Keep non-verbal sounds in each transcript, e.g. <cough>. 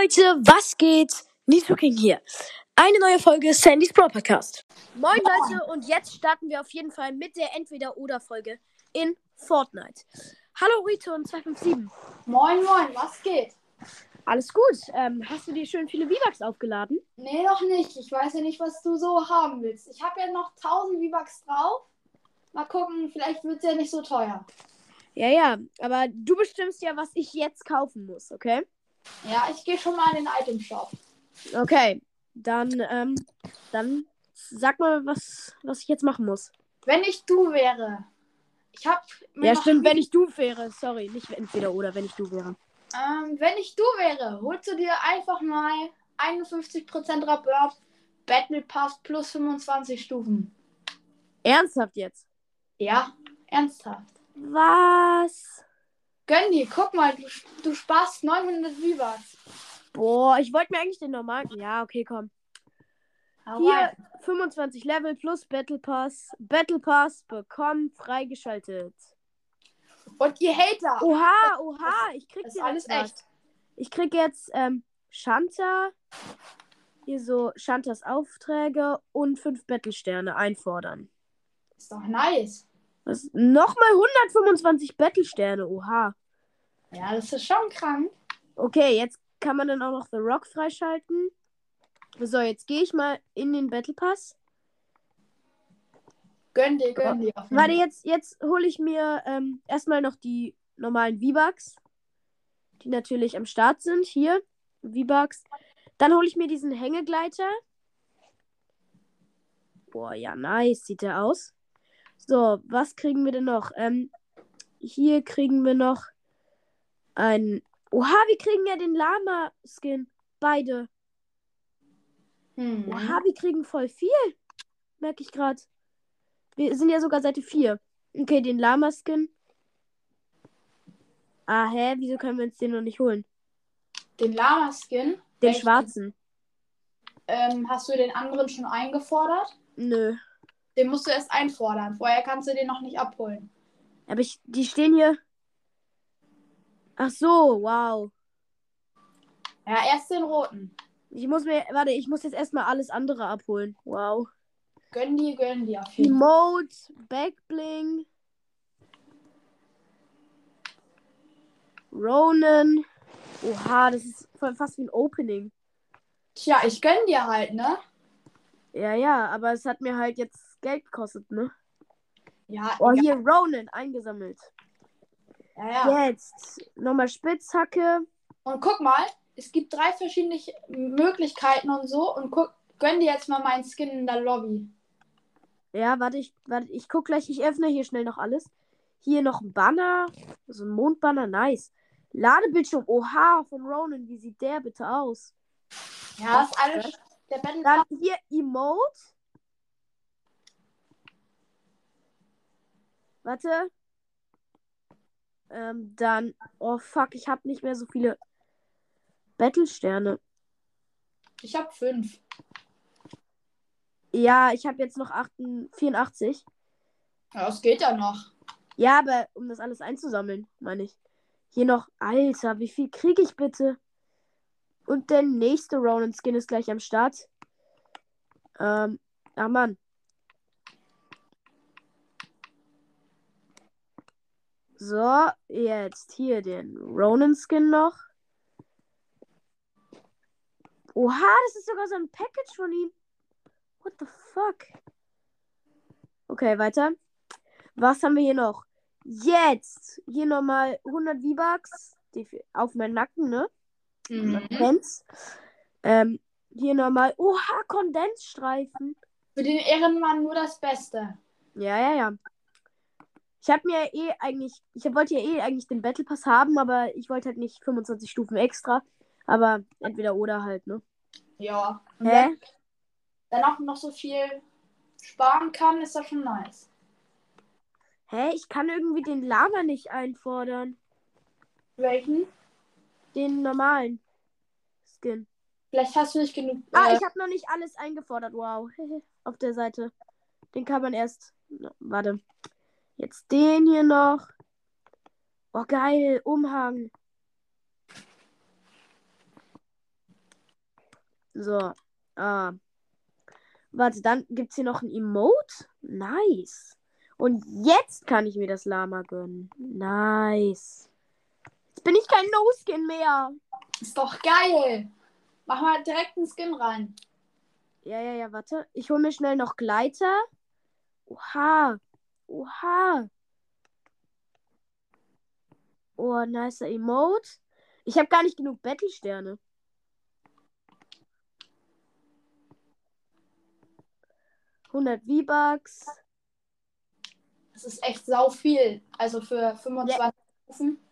Leute, was geht? Nito King hier. Eine neue Folge Sandys Brawl Podcast. Moin Leute und jetzt starten wir auf jeden Fall mit der Entweder-Oder-Folge in Fortnite. Hallo Rito und 257. Moin, moin, was geht? Alles gut. Ähm, hast du dir schön viele V-Bucks aufgeladen? Nee, noch nicht. Ich weiß ja nicht, was du so haben willst. Ich habe ja noch 1000 V-Bucks drauf. Mal gucken, vielleicht wird es ja nicht so teuer. Ja, ja, aber du bestimmst ja, was ich jetzt kaufen muss, okay? Ja, ich gehe schon mal in den Item Shop. Okay, dann, ähm, dann sag mal, was, was ich jetzt machen muss. Wenn ich du wäre. Ich habe Ja, stimmt, wenn ich du wäre. Sorry, nicht entweder oder, wenn ich du wäre. Ähm, wenn ich du wäre, holst du dir einfach mal 51% Rabatt, Battle Pass plus 25 Stufen. Ernsthaft jetzt? Ja, ernsthaft. Was? Gönn dir, guck mal, du, du sparst 900 V-Bucks. Boah, ich wollte mir eigentlich den normalen. Ja, okay, komm. Hau Hier rein. 25 Level plus Battle Pass. Battle Pass bekommen freigeschaltet. Und ihr Hater. Oha, oha, ich krieg das ist alles was. echt. Ich krieg jetzt ähm, Shanta. Hier so Shantas Aufträge und 5 Battlesterne einfordern. Ist doch nice. Nochmal 125 Battlesterne, oha. Ja, das ist schon krank. Okay, jetzt kann man dann auch noch The Rock freischalten. So, jetzt gehe ich mal in den Battle Pass. Gönn dir, gönn dir. Warte, jetzt, jetzt hole ich mir ähm, erstmal noch die normalen V-Bucks, die natürlich am Start sind. Hier, V-Bucks. Dann hole ich mir diesen Hängegleiter. Boah, ja, nice sieht der aus. So, was kriegen wir denn noch? Ähm, hier kriegen wir noch ein. Oha, wir kriegen ja den Lama-Skin. Beide. Hm. Oha, wir kriegen voll viel. Merke ich gerade. Wir sind ja sogar Seite 4. Okay, den Lama-Skin. Ah, hä? Wieso können wir uns den noch nicht holen? Den Lama-Skin. Den schwarzen. Ähm, hast du den anderen schon eingefordert? Nö. Den musst du erst einfordern. Vorher kannst du den noch nicht abholen. Aber ich, die stehen hier. Ach so, wow. Ja, erst den roten. Ich muss mir, warte, ich muss jetzt erstmal alles andere abholen. Wow. Gönn dir, gönn dir. Auf jeden Fall. Emote, Backbling. Ronan. Oha, das ist voll fast wie ein Opening. Tja, ich gönn dir halt, ne? Ja, ja, aber es hat mir halt jetzt Geld gekostet, ne? Ja, Oh, egal. hier Ronan eingesammelt. ja, ja. Jetzt nochmal Spitzhacke. Und guck mal, es gibt drei verschiedene Möglichkeiten und so. Und guck, gönn dir jetzt mal meinen Skin in der Lobby. Ja, warte, ich, warte, ich guck gleich, ich öffne hier schnell noch alles. Hier noch ein Banner. So ein Mondbanner, nice. Ladebildschirm, oha, von Ronan, wie sieht der bitte aus? Ja, das ist alles. Der Battle Dann hier Emote. Warte. Ähm, dann, oh fuck, ich habe nicht mehr so viele Battlesterne. Ich hab fünf. Ja, ich habe jetzt noch 88, 84. Ja, das geht ja noch. Ja, aber um das alles einzusammeln, meine ich. Hier noch, Alter, wie viel kriege ich bitte? Und der nächste Ronan-Skin ist gleich am Start. Ähm, ach Mann. So, jetzt hier den Ronan-Skin noch. Oha, das ist sogar so ein Package von ihm. What the fuck? Okay, weiter. Was haben wir hier noch? Jetzt. Hier nochmal 100 V-Bucks. Auf meinen Nacken, ne? Kennt's. Ähm, hier nochmal. Oha, Kondensstreifen. Für den Ehrenmann nur das Beste. Ja, ja, ja. Ich habe mir eh eigentlich. Ich wollte ja eh eigentlich den Battle Pass haben, aber ich wollte halt nicht 25 Stufen extra. Aber entweder oder halt, ne? Ja. Und Hä? wenn dann auch noch so viel sparen kann, ist das schon nice. Hä? Ich kann irgendwie den Lama nicht einfordern. Welchen? Den normalen Skin. Vielleicht hast du nicht genug. Ah, äh, ich habe noch nicht alles eingefordert. Wow. <laughs> Auf der Seite. Den kann man erst. Warte. Jetzt den hier noch. Oh, geil. Umhang. So. Ah. Warte, dann gibt es hier noch ein Emote. Nice. Und jetzt kann ich mir das Lama gönnen. Nice. Jetzt bin ich kein No-Skin mehr. Ist doch geil. Mach mal direkt einen Skin rein. Ja, ja, ja, warte. Ich hole mir schnell noch Gleiter. Oha. Oha. Oh, nicer Emote. Ich habe gar nicht genug Battle-Sterne. Hundert V-Bucks. Das ist echt sau viel. Also für 25 Stufen.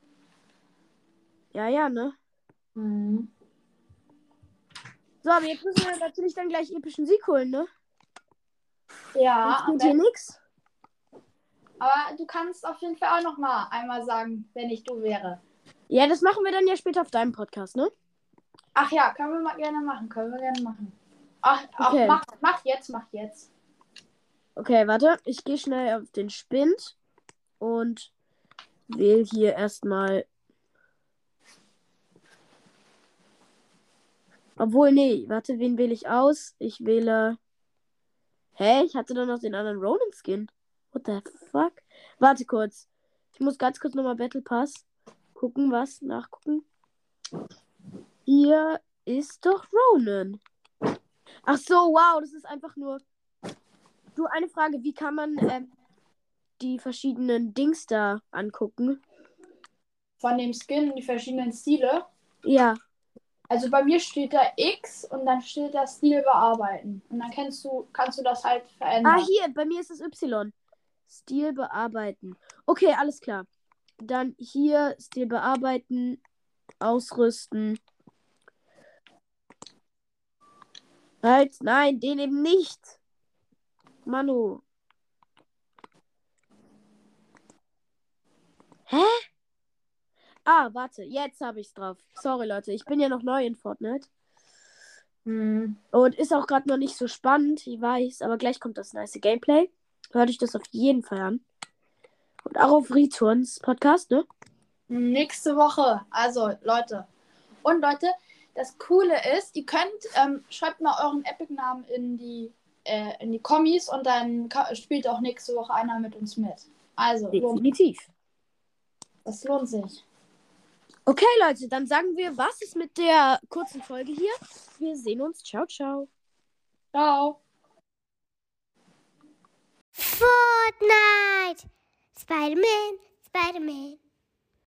Ja, ja, ne? Mhm. So, aber jetzt müssen wir natürlich dann gleich epischen Sieg holen, ne? Ja, Sonst geht hier nix. Aber du kannst auf jeden Fall auch noch mal einmal sagen, wenn ich du wäre. Ja, das machen wir dann ja später auf deinem Podcast, ne? Ach ja, können wir mal gerne machen. Können wir gerne machen. Ach, ach Okay. mach, mach jetzt, mach jetzt. Okay, warte. Ich gehe schnell auf den Spind und wähle hier erstmal. Obwohl, nee, warte, wen wähle ich aus? Ich wähle. Hä? Ich hatte doch noch den anderen Ronin-Skin. What the fuck? Warte kurz. Ich muss ganz kurz nochmal Battle Pass gucken, was? Nachgucken. Hier ist doch Ronin. Ach so, wow, das ist einfach nur. Du, eine Frage, wie kann man ähm, die verschiedenen Dings da angucken? Von dem Skin, die verschiedenen Stile. Ja. Also bei mir steht da X und dann steht da Stil bearbeiten. Und dann kennst du, kannst du das halt verändern. Ah, hier, bei mir ist es Y. Stil bearbeiten. Okay, alles klar. Dann hier Stil bearbeiten, ausrüsten. Halt, nein, den eben nicht. Manu. Hä? Ah, warte, jetzt habe ich's drauf. Sorry, Leute, ich bin ja noch neu in Fortnite. Hm. Und ist auch gerade noch nicht so spannend, ich weiß, aber gleich kommt das nice Gameplay. Hört euch das auf jeden Fall an. Und auch auf Returns Podcast, ne? Nächste Woche. Also, Leute. Und Leute, das Coole ist, ihr könnt, ähm, schreibt mal euren Epic-Namen in die, äh, in die Kommis und dann spielt auch nächste Woche einer mit uns mit. Also, Definitiv. das lohnt sich. Okay, Leute, dann sagen wir, was ist mit der kurzen Folge hier? Wir sehen uns. Ciao, ciao. Ciao. Fortnite! Spider-Man, Spider-Man.